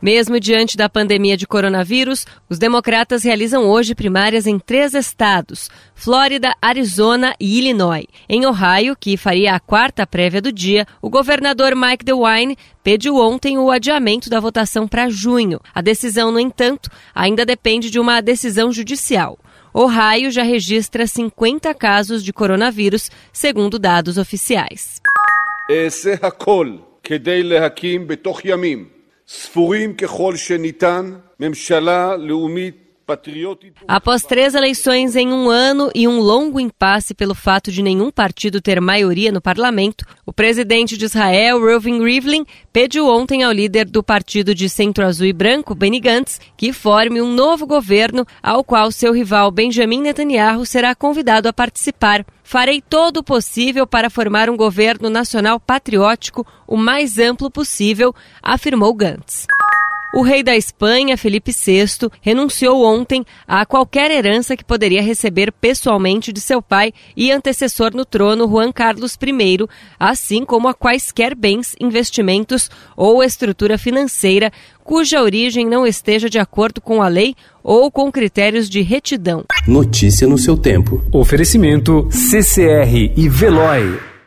Mesmo diante da pandemia de coronavírus, os democratas realizam hoje primárias em três estados: Flórida, Arizona e Illinois. Em Ohio, que faria a quarta prévia do dia, o governador Mike DeWine pediu ontem o adiamento da votação para junho. A decisão, no entanto, ainda depende de uma decisão judicial. Ohio já registra 50 casos de coronavírus, segundo dados oficiais. ספורים ככל שניתן ממשלה לאומית Após três eleições em um ano e um longo impasse pelo fato de nenhum partido ter maioria no parlamento, o presidente de Israel, Reuven Rivlin, pediu ontem ao líder do partido de centro azul e branco, Benny Gantz, que forme um novo governo ao qual seu rival Benjamin Netanyahu será convidado a participar. Farei todo o possível para formar um governo nacional patriótico o mais amplo possível, afirmou Gantz. O rei da Espanha, Felipe VI, renunciou ontem a qualquer herança que poderia receber pessoalmente de seu pai e antecessor no trono, Juan Carlos I, assim como a quaisquer bens, investimentos ou estrutura financeira cuja origem não esteja de acordo com a lei ou com critérios de retidão. Notícia no seu tempo. Oferecimento CCR e Veloy.